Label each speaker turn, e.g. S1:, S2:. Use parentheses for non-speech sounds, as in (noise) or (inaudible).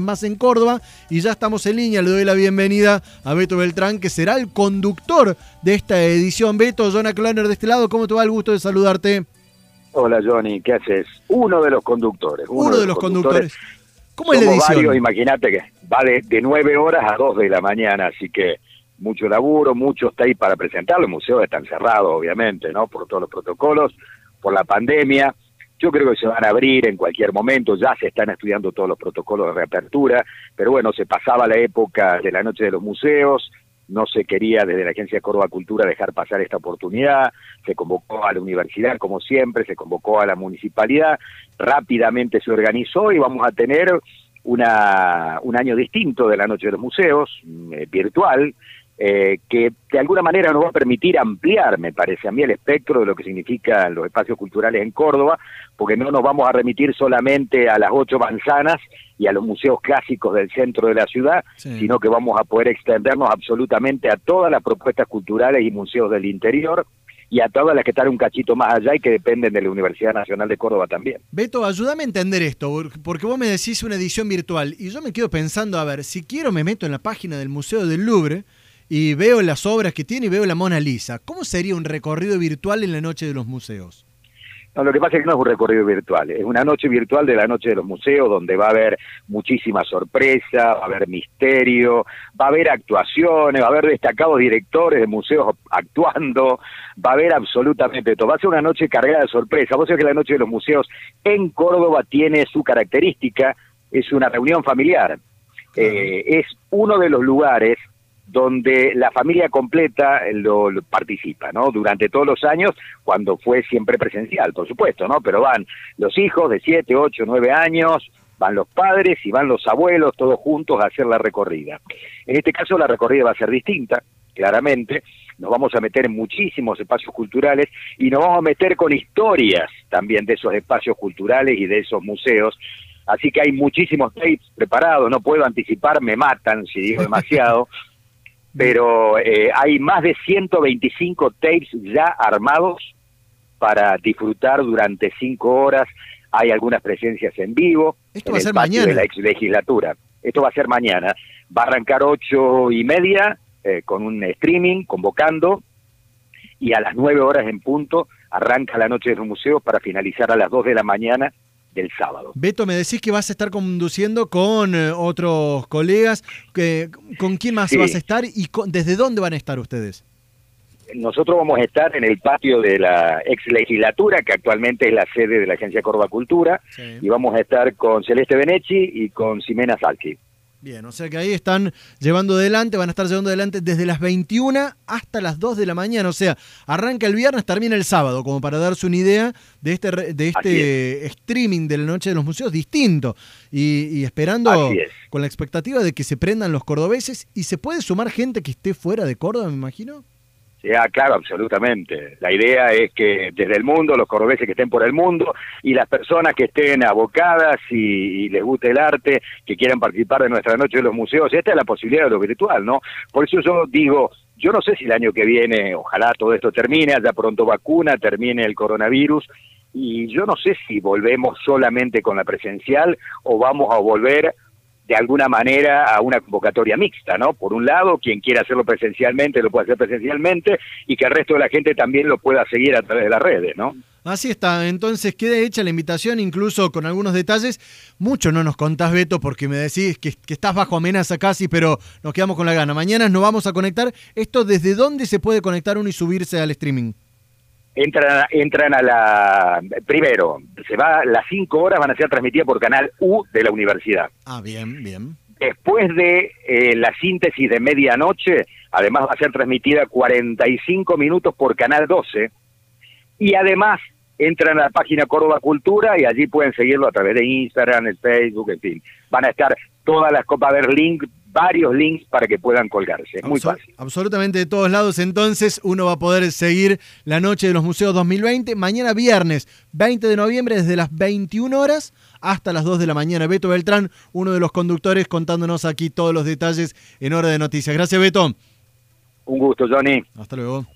S1: más en Córdoba y ya estamos en línea. Le doy la bienvenida a Beto Beltrán, que será el conductor de esta edición. Beto, Jonah Kloner de este lado, ¿cómo te va? El gusto de saludarte.
S2: Hola Johnny, ¿qué haces? Uno de los conductores.
S1: Uno, de los conductores. ¿Cómo es la edición?
S2: imagínate que va de, de 9 horas a 2 de la mañana, así que mucho laburo, mucho está ahí para presentarlo. El museo está encerrado, obviamente, ¿no? Por todos los protocolos, por la pandemia. Yo creo que se van a abrir en cualquier momento, ya se están estudiando todos los protocolos de reapertura, pero bueno, se pasaba la época de la noche de los museos, no se quería desde la Agencia Córdoba Cultura dejar pasar esta oportunidad, se convocó a la universidad como siempre, se convocó a la municipalidad, rápidamente se organizó y vamos a tener una, un año distinto de la Noche de los Museos, eh, virtual, eh, que de alguna manera nos va a permitir ampliar, me parece a mí, el espectro de lo que significan los espacios culturales en Córdoba, porque no nos vamos a remitir solamente a las ocho manzanas y a los museos clásicos del centro de la ciudad, sino que vamos a poder extendernos absolutamente a todas las propuestas culturales y museos del interior, y a todas las que están un cachito más allá y que dependen de la Universidad Nacional de Córdoba también.
S1: Beto, ayúdame a entender esto, porque vos me decís una edición virtual y yo me quedo pensando, a ver, si quiero me meto en la página del Museo del Louvre, y veo las obras que tiene y veo la Mona Lisa. ¿Cómo sería un recorrido virtual en la noche de los museos?
S2: No, lo que pasa es que no es un recorrido virtual, es una noche virtual de la noche de los museos donde va a haber muchísima sorpresa, va a haber misterio, va a haber actuaciones, va a haber destacados directores de museos actuando, va a haber absolutamente todo. Va a ser una noche cargada de sorpresa. Vos sabés que la noche de los museos en Córdoba tiene su característica, es una reunión familiar. Eh, es uno de los lugares donde la familia completa lo, participa, ¿no? Durante todos los años, cuando fue siempre presencial, por supuesto, ¿no? Pero van los hijos de 7, 8, 9 años, van los padres y van los abuelos, todos juntos a hacer la recorrida. En este caso la recorrida va a ser distinta, claramente, nos vamos a meter en muchísimos espacios culturales y nos vamos a meter con historias también de esos espacios culturales y de esos museos. Así que hay muchísimos tapes preparados, no puedo anticipar, me matan si digo (laughs) demasiado. Pero eh, hay más de 125 tapes ya armados para disfrutar durante cinco horas. Hay algunas presencias en vivo.
S1: Esto va a ser mañana.
S2: De la ex legislatura. Esto va a ser mañana. Va a arrancar ocho y media eh, con un streaming convocando y a las nueve horas en punto arranca la noche de los museos para finalizar a las dos de la mañana del sábado.
S1: Beto, me decís que vas a estar conduciendo con eh, otros colegas. ¿Con quién más vas a estar y desde dónde van a estar ustedes?
S2: Nosotros vamos a estar en el patio de la ex legislatura, que actualmente es la sede de la Agencia Córdoba Cultura, y vamos a estar con Celeste Benechi y con Ximena Salki.
S1: Bien, o sea que ahí están llevando adelante, van a estar llevando adelante desde las 21 hasta las 2 de la mañana. O sea, arranca el viernes, termina el sábado, como para darse una idea de este, de este streaming de la Noche de los Museos distinto. Y, esperando con la expectativa de que se prendan los cordobeses. ¿Y se puede sumar gente que esté fuera de Córdoba, me imagino?
S2: Ah, claro, absolutamente. La idea es que desde el mundo, los cordobeses que estén por el mundo y las personas que estén abocadas y, les guste el arte, que quieran participar de nuestra noche de los museos, esta es la posibilidad de lo virtual, ¿no? Por eso yo digo, yo no sé si el año que viene, ojalá todo esto termine, haya pronto vacuna, termine el coronavirus, y yo no sé si volvemos solamente con la presencial o vamos a volver de alguna manera a una convocatoria mixta, ¿no? Por un lado, quien quiera hacerlo presencialmente lo puede hacer presencialmente y que el resto de la gente también lo pueda seguir a través de las redes, ¿no?
S1: Así está, entonces queda hecha la invitación, incluso con algunos detalles. Mucho no nos contás, Beto, porque me decís que, estás bajo amenaza casi, pero nos quedamos con la gana. Mañana nos vamos a conectar. ¿Esto desde dónde se puede conectar uno y subirse al streaming?
S2: Entran, entran a la... Primero, se va las cinco horas van a ser transmitidas por Canal U de la universidad.
S1: Ah, bien, bien.
S2: Después de eh, la síntesis de medianoche, además va a ser transmitida 45 minutos por Canal 12. Y además entran a la página Córdoba Cultura y allí pueden seguirlo a través de Instagram, el Facebook, en fin. Van a estar todas las copas, ver link varios links para que puedan colgarse. Es muy fácil.
S1: Absolutamente de todos lados. Entonces uno va a poder seguir la Noche de los Museos 2020. Mañana viernes 20 de noviembre desde las 21 horas hasta las 2 de la mañana. Beto Beltrán, uno de los conductores, contándonos aquí todos los detalles en Hora de Noticias. Gracias, Beto.
S2: Un gusto, Johnny.
S1: Hasta luego.